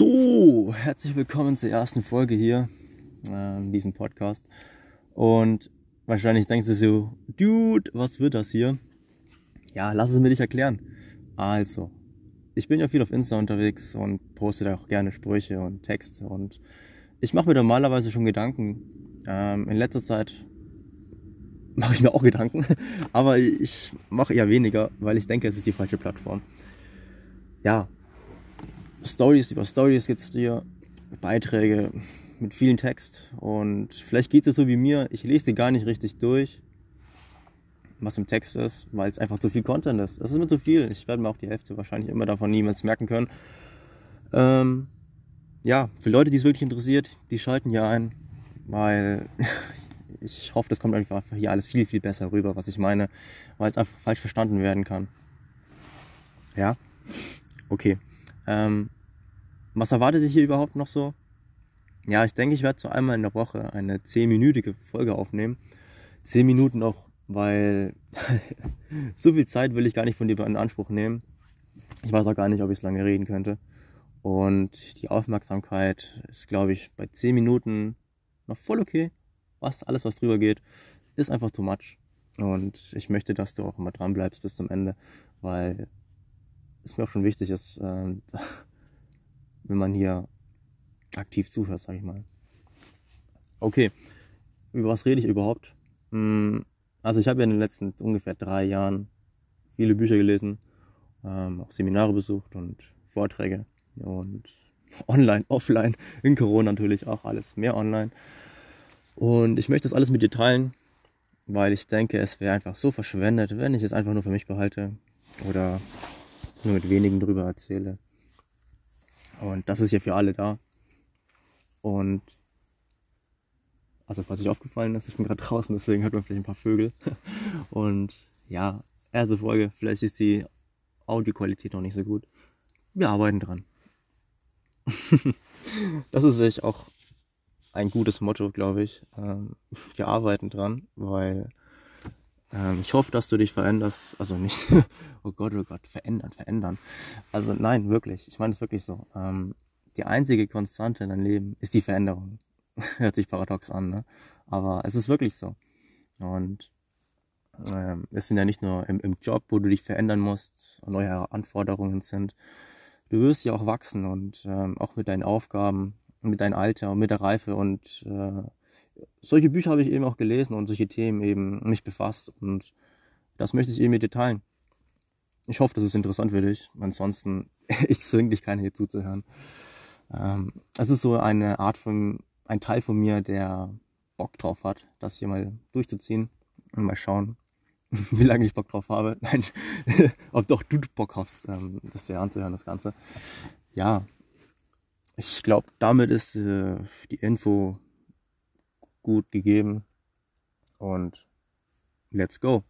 So, herzlich willkommen zur ersten Folge hier äh, diesem Podcast. Und wahrscheinlich denkst du so, Dude, was wird das hier? Ja, lass es mir dich erklären. Also, ich bin ja viel auf Insta unterwegs und poste da auch gerne Sprüche und Texte. Und ich mache mir normalerweise schon Gedanken. Ähm, in letzter Zeit mache ich mir auch Gedanken, aber ich mache eher weniger, weil ich denke, es ist die falsche Plattform. Ja, Stories über Stories gibt es dir, Beiträge mit vielen Text und vielleicht geht es so wie mir, ich lese die gar nicht richtig durch, was im Text ist, weil es einfach zu viel Content ist. Das ist mir zu viel. Ich werde mir auch die Hälfte wahrscheinlich immer davon niemals merken können. Ähm, ja, für Leute, die es wirklich interessiert, die schalten hier ein, weil ich hoffe, das kommt einfach hier alles viel, viel besser rüber, was ich meine, weil es einfach falsch verstanden werden kann. Ja, okay. Ähm, was erwartet dich hier überhaupt noch so? Ja, ich denke, ich werde so einmal in der Woche eine 10-minütige Folge aufnehmen. 10 Minuten auch, weil so viel Zeit will ich gar nicht von dir in Anspruch nehmen. Ich weiß auch gar nicht, ob ich so lange reden könnte. Und die Aufmerksamkeit ist, glaube ich, bei 10 Minuten noch voll okay. Was, alles, was drüber geht, ist einfach too much. Und ich möchte, dass du auch immer dran bleibst bis zum Ende, weil es mir auch schon wichtig ist, äh, wenn man hier aktiv zuhört, sag ich mal. Okay, über was rede ich überhaupt? Hm, also ich habe ja in den letzten ungefähr drei Jahren viele Bücher gelesen, ähm, auch Seminare besucht und Vorträge und online, offline, in Corona natürlich auch alles mehr online. Und ich möchte das alles mit dir teilen, weil ich denke, es wäre einfach so verschwendet, wenn ich es einfach nur für mich behalte oder nur mit wenigen drüber erzähle. Und das ist ja für alle da. Und also was sich aufgefallen ist, ich bin gerade draußen, deswegen hört man vielleicht ein paar Vögel. Und ja, erste Folge, vielleicht ist die Audioqualität noch nicht so gut. Wir arbeiten dran. das ist echt auch ein gutes Motto, glaube ich. Ähm, wir arbeiten dran, weil ähm, ich hoffe, dass du dich veränderst. Also nicht, oh Gott, oh Gott, verändern, verändern. Also nein, wirklich. Ich meine es wirklich so. Ähm, die einzige Konstante in deinem Leben ist die Veränderung. Hört sich paradox an, ne? Aber es ist wirklich so. Und ähm, es sind ja nicht nur im, im Job, wo du dich verändern musst, neue Anforderungen sind. Du wirst ja auch wachsen und ähm, auch mit deinen Aufgaben, mit deinem Alter und mit der Reife und äh, solche Bücher habe ich eben auch gelesen und solche Themen eben mich befasst und das möchte ich eben mit dir teilen. Ich hoffe, das ist interessant für dich. Ansonsten, ich zwinge dich keiner hier zuzuhören. Ähm, es ist so eine Art von, ein Teil von mir, der Bock drauf hat, das hier mal durchzuziehen und mal schauen, wie lange ich Bock drauf habe. Nein, ob doch du Bock hast, ähm, das hier anzuhören, das Ganze. Ja, ich glaube, damit ist äh, die Info gut gegeben. Und let's go.